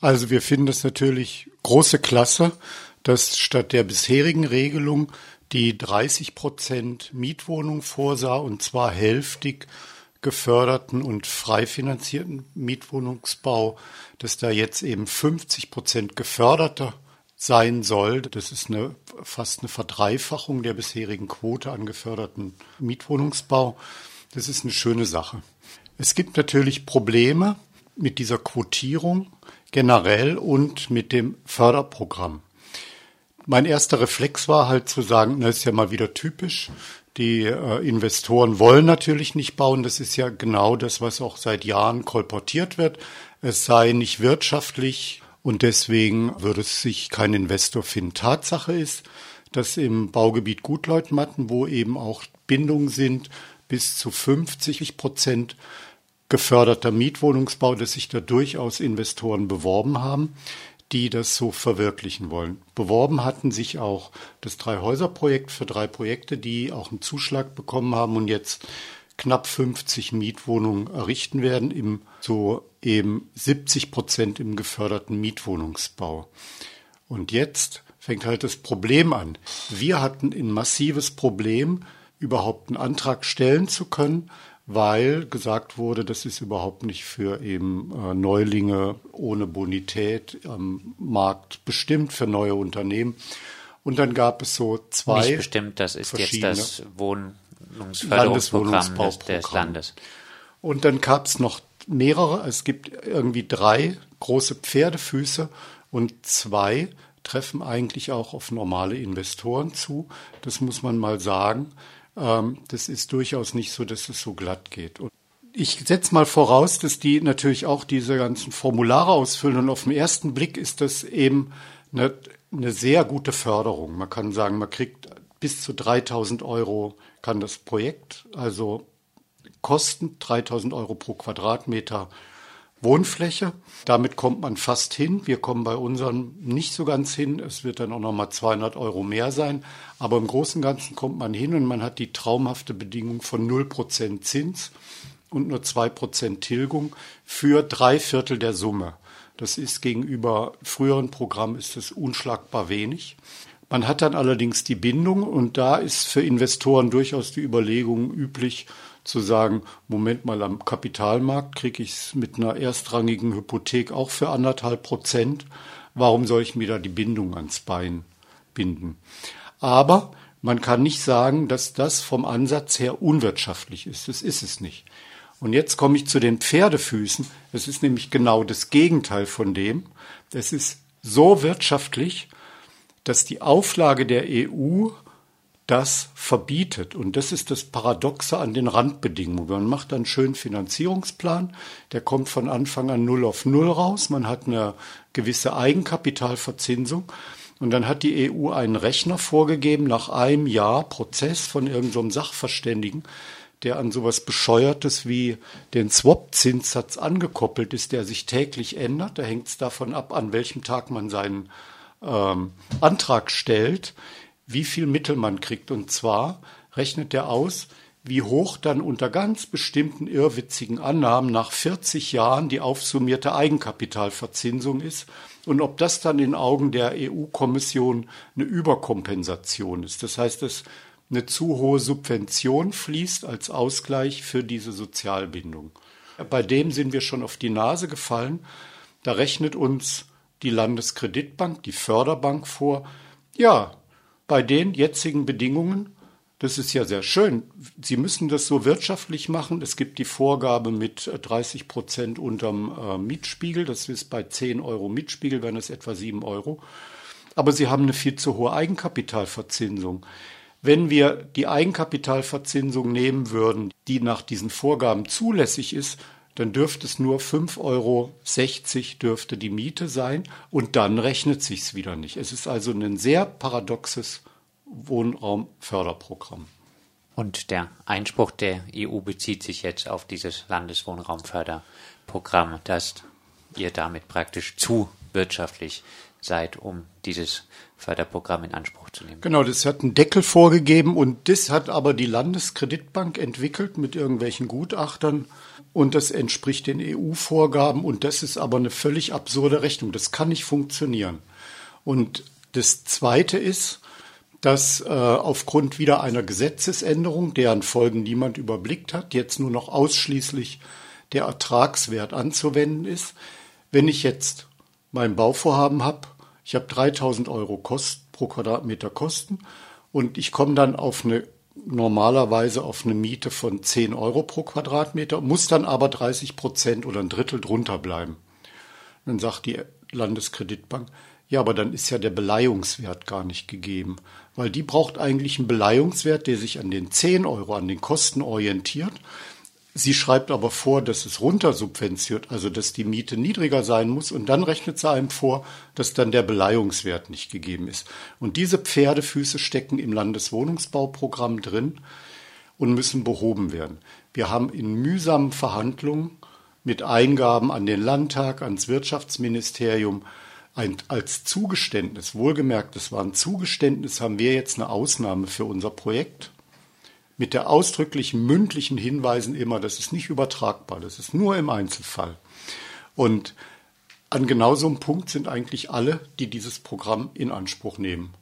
Also wir finden es natürlich große Klasse, dass statt der bisherigen Regelung die 30 Prozent Mietwohnung vorsah und zwar hälftig geförderten und frei finanzierten Mietwohnungsbau, dass da jetzt eben 50 Prozent geförderter sein soll. Das ist eine, fast eine Verdreifachung der bisherigen Quote an geförderten Mietwohnungsbau. Das ist eine schöne Sache. Es gibt natürlich Probleme mit dieser Quotierung generell und mit dem Förderprogramm. Mein erster Reflex war halt zu sagen, das ist ja mal wieder typisch. Die äh, Investoren wollen natürlich nicht bauen. Das ist ja genau das, was auch seit Jahren kolportiert wird. Es sei nicht wirtschaftlich und deswegen würde es sich kein Investor finden. Tatsache ist, dass im Baugebiet Gutleutmatten, wo eben auch Bindungen sind, bis zu 50 Prozent geförderter Mietwohnungsbau, dass sich da durchaus Investoren beworben haben die das so verwirklichen wollen. Beworben hatten sich auch das Drei-Häuser-Projekt für drei Projekte, die auch einen Zuschlag bekommen haben und jetzt knapp 50 Mietwohnungen errichten werden, im so eben 70 Prozent im geförderten Mietwohnungsbau. Und jetzt fängt halt das Problem an. Wir hatten ein massives Problem, überhaupt einen Antrag stellen zu können, weil gesagt wurde, das ist überhaupt nicht für eben äh, Neulinge ohne Bonität am Markt bestimmt, für neue Unternehmen. Und dann gab es so zwei. Nicht bestimmt, das ist jetzt das Wohnungsförderungsprogramm des, des Landes. Und dann gab es noch mehrere. Es gibt irgendwie drei große Pferdefüße und zwei treffen eigentlich auch auf normale Investoren zu. Das muss man mal sagen. Ähm, das ist durchaus nicht so, dass es so glatt geht. Und ich setze mal voraus, dass die natürlich auch diese ganzen Formulare ausfüllen und auf den ersten Blick ist das eben eine, eine sehr gute Förderung. Man kann sagen, man kriegt bis zu 3000 Euro kann das Projekt, also kosten 3000 Euro pro Quadratmeter Wohnfläche. Damit kommt man fast hin. Wir kommen bei unseren nicht so ganz hin. Es wird dann auch noch mal 200 Euro mehr sein. Aber im Großen und Ganzen kommt man hin und man hat die traumhafte Bedingung von 0% Zins und nur 2% Tilgung für drei Viertel der Summe. Das ist gegenüber früheren Programmen ist es unschlagbar wenig. Man hat dann allerdings die Bindung und da ist für Investoren durchaus die Überlegung üblich, zu sagen, Moment mal, am Kapitalmarkt kriege ich es mit einer erstrangigen Hypothek auch für anderthalb Prozent. Warum soll ich mir da die Bindung ans Bein binden? Aber man kann nicht sagen, dass das vom Ansatz her unwirtschaftlich ist. Das ist es nicht. Und jetzt komme ich zu den Pferdefüßen. Es ist nämlich genau das Gegenteil von dem. Es ist so wirtschaftlich, dass die Auflage der EU das verbietet. Und das ist das Paradoxe an den Randbedingungen. Man macht einen schönen Finanzierungsplan, der kommt von Anfang an null auf null raus. Man hat eine gewisse Eigenkapitalverzinsung. Und dann hat die EU einen Rechner vorgegeben nach einem Jahr Prozess von irgendeinem so Sachverständigen, der an sowas Bescheuertes wie den Swap-Zinssatz angekoppelt ist, der sich täglich ändert. Da hängt es davon ab, an welchem Tag man seinen ähm, Antrag stellt wie viel Mittel man kriegt. Und zwar rechnet er aus, wie hoch dann unter ganz bestimmten irrwitzigen Annahmen nach 40 Jahren die aufsummierte Eigenkapitalverzinsung ist und ob das dann in Augen der EU-Kommission eine Überkompensation ist. Das heißt, dass eine zu hohe Subvention fließt als Ausgleich für diese Sozialbindung. Bei dem sind wir schon auf die Nase gefallen. Da rechnet uns die Landeskreditbank, die Förderbank vor, ja, bei den jetzigen Bedingungen, das ist ja sehr schön. Sie müssen das so wirtschaftlich machen. Es gibt die Vorgabe mit 30 Prozent unterm äh, Mietspiegel. Das ist bei 10 Euro Mietspiegel, wären es etwa 7 Euro. Aber Sie haben eine viel zu hohe Eigenkapitalverzinsung. Wenn wir die Eigenkapitalverzinsung nehmen würden, die nach diesen Vorgaben zulässig ist, dann dürfte es nur 5,60 Euro dürfte die Miete sein und dann rechnet sich's wieder nicht. Es ist also ein sehr paradoxes Wohnraumförderprogramm. Und der Einspruch der EU bezieht sich jetzt auf dieses Landeswohnraumförderprogramm, dass ihr damit praktisch zu wirtschaftlich seid, um dieses Förderprogramm in Anspruch zu nehmen. Genau, das hat einen Deckel vorgegeben und das hat aber die Landeskreditbank entwickelt mit irgendwelchen Gutachtern und das entspricht den EU-Vorgaben und das ist aber eine völlig absurde Rechnung. Das kann nicht funktionieren. Und das Zweite ist, dass äh, aufgrund wieder einer Gesetzesänderung, deren Folgen niemand überblickt hat, jetzt nur noch ausschließlich der Ertragswert anzuwenden ist. Wenn ich jetzt mein Bauvorhaben habe, ich habe 3000 Euro Kost, pro Quadratmeter Kosten und ich komme dann auf eine normalerweise auf eine Miete von 10 Euro pro Quadratmeter, muss dann aber 30 Prozent oder ein Drittel drunter bleiben. Dann sagt die Landeskreditbank, ja, aber dann ist ja der Beleihungswert gar nicht gegeben, weil die braucht eigentlich einen Beleihungswert, der sich an den 10 Euro, an den Kosten orientiert. Sie schreibt aber vor, dass es runtersubventioniert, also dass die Miete niedriger sein muss und dann rechnet sie einem vor, dass dann der Beleihungswert nicht gegeben ist. Und diese Pferdefüße stecken im Landeswohnungsbauprogramm drin und müssen behoben werden. Wir haben in mühsamen Verhandlungen mit Eingaben an den Landtag, ans Wirtschaftsministerium ein, als Zugeständnis, wohlgemerkt, es war ein Zugeständnis, haben wir jetzt eine Ausnahme für unser Projekt mit der ausdrücklichen mündlichen Hinweisen immer, das ist nicht übertragbar, das ist nur im Einzelfall. Und an genau so einem Punkt sind eigentlich alle, die dieses Programm in Anspruch nehmen.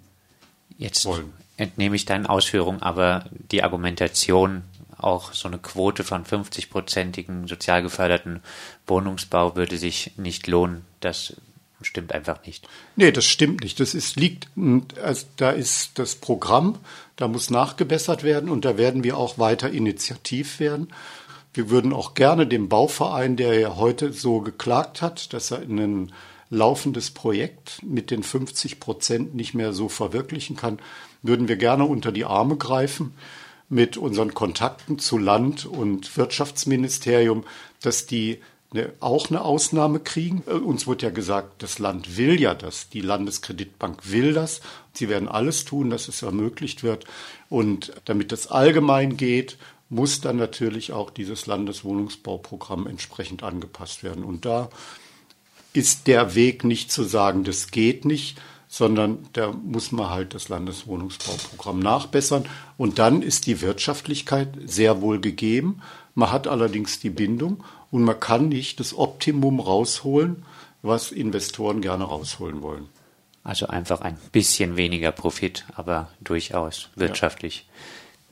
Jetzt wollen. entnehme ich deinen Ausführungen, aber die Argumentation, auch so eine Quote von 50-prozentigen sozial geförderten Wohnungsbau würde sich nicht lohnen. Das stimmt einfach nicht. Nee, das stimmt nicht. Das ist, liegt, also da ist das Programm, da muss nachgebessert werden und da werden wir auch weiter initiativ werden. Wir würden auch gerne dem Bauverein, der ja heute so geklagt hat, dass er in ein laufendes Projekt mit den 50 Prozent nicht mehr so verwirklichen kann, würden wir gerne unter die Arme greifen mit unseren Kontakten zu Land und Wirtschaftsministerium, dass die auch eine Ausnahme kriegen. Äh, uns wird ja gesagt, das Land will ja das, die Landeskreditbank will das. Sie werden alles tun, dass es ermöglicht wird. Und damit das allgemein geht, muss dann natürlich auch dieses Landeswohnungsbauprogramm entsprechend angepasst werden. Und da ist der Weg nicht zu sagen, das geht nicht, sondern da muss man halt das Landeswohnungsbauprogramm nachbessern. Und dann ist die Wirtschaftlichkeit sehr wohl gegeben. Man hat allerdings die Bindung und man kann nicht das Optimum rausholen, was Investoren gerne rausholen wollen. Also einfach ein bisschen weniger Profit, aber durchaus wirtschaftlich. Ja.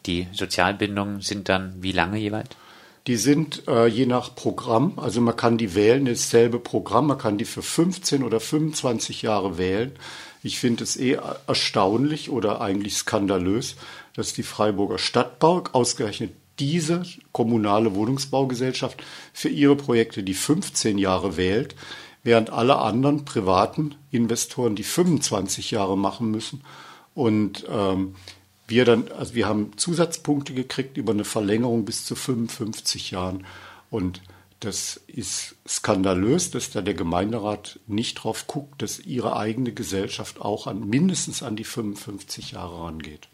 Die Sozialbindungen sind dann wie lange jeweils? Die sind äh, je nach Programm, also man kann die wählen, dasselbe Programm, man kann die für 15 oder 25 Jahre wählen. Ich finde es eh erstaunlich oder eigentlich skandalös, dass die Freiburger Stadtbau ausgerechnet diese kommunale Wohnungsbaugesellschaft für ihre Projekte die 15 Jahre wählt, während alle anderen privaten Investoren die 25 Jahre machen müssen. Und ähm, wir dann, also wir haben Zusatzpunkte gekriegt über eine Verlängerung bis zu 55 Jahren. Und das ist skandalös, dass da der Gemeinderat nicht drauf guckt, dass ihre eigene Gesellschaft auch an mindestens an die 55 Jahre rangeht.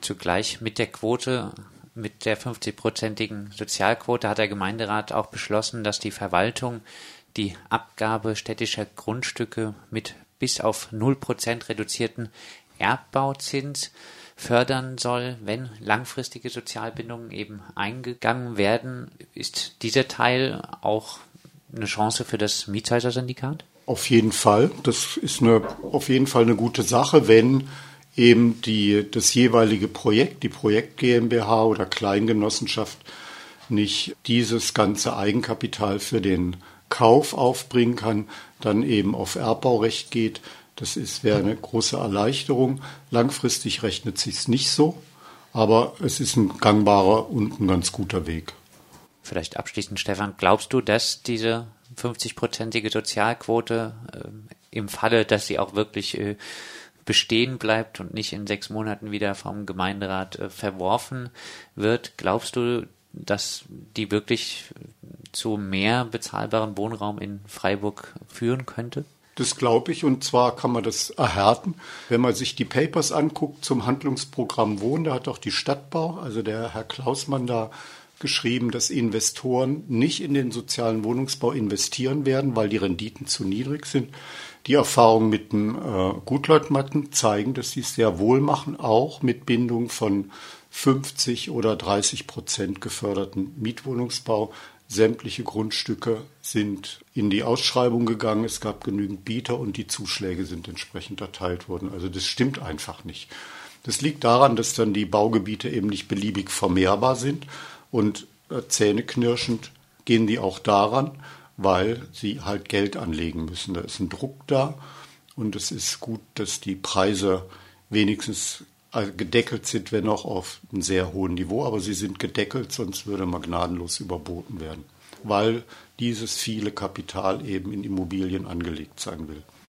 Zugleich mit der Quote mit der 50-prozentigen Sozialquote hat der Gemeinderat auch beschlossen, dass die Verwaltung die Abgabe städtischer Grundstücke mit bis auf 0 Prozent reduzierten Erbbauzins fördern soll, wenn langfristige Sozialbindungen eben eingegangen werden. Ist dieser Teil auch eine Chance für das Mietshäuser-Syndikat? Auf jeden Fall. Das ist eine, auf jeden Fall eine gute Sache, wenn eben die, das jeweilige Projekt, die Projekt GmbH oder Kleingenossenschaft nicht dieses ganze Eigenkapital für den Kauf aufbringen kann, dann eben auf Erbbaurecht geht. Das ist, wäre eine große Erleichterung. Langfristig rechnet sich's nicht so, aber es ist ein gangbarer und ein ganz guter Weg. Vielleicht abschließend, Stefan, glaubst du, dass diese 50-prozentige Sozialquote äh, im Falle, dass sie auch wirklich äh, bestehen bleibt und nicht in sechs Monaten wieder vom Gemeinderat äh, verworfen wird. Glaubst du, dass die wirklich zu mehr bezahlbaren Wohnraum in Freiburg führen könnte? Das glaube ich. Und zwar kann man das erhärten. Wenn man sich die Papers anguckt zum Handlungsprogramm Wohnen, da hat auch die Stadtbau, also der Herr Klausmann da geschrieben, dass Investoren nicht in den sozialen Wohnungsbau investieren werden, weil die Renditen zu niedrig sind. Die Erfahrungen mit dem äh, Gutleutmatten zeigen, dass sie es sehr wohl machen, auch mit Bindung von 50 oder 30 Prozent geförderten Mietwohnungsbau Sämtliche Grundstücke sind in die Ausschreibung gegangen, es gab genügend Bieter und die Zuschläge sind entsprechend erteilt worden. Also das stimmt einfach nicht. Das liegt daran, dass dann die Baugebiete eben nicht beliebig vermehrbar sind und äh, zähneknirschend gehen die auch daran, weil sie halt Geld anlegen müssen. Da ist ein Druck da und es ist gut, dass die Preise wenigstens äh, gedeckelt sind, wenn auch auf einem sehr hohen Niveau, aber sie sind gedeckelt, sonst würde man gnadenlos überboten werden, weil dieses viele Kapital eben in Immobilien angelegt sein will.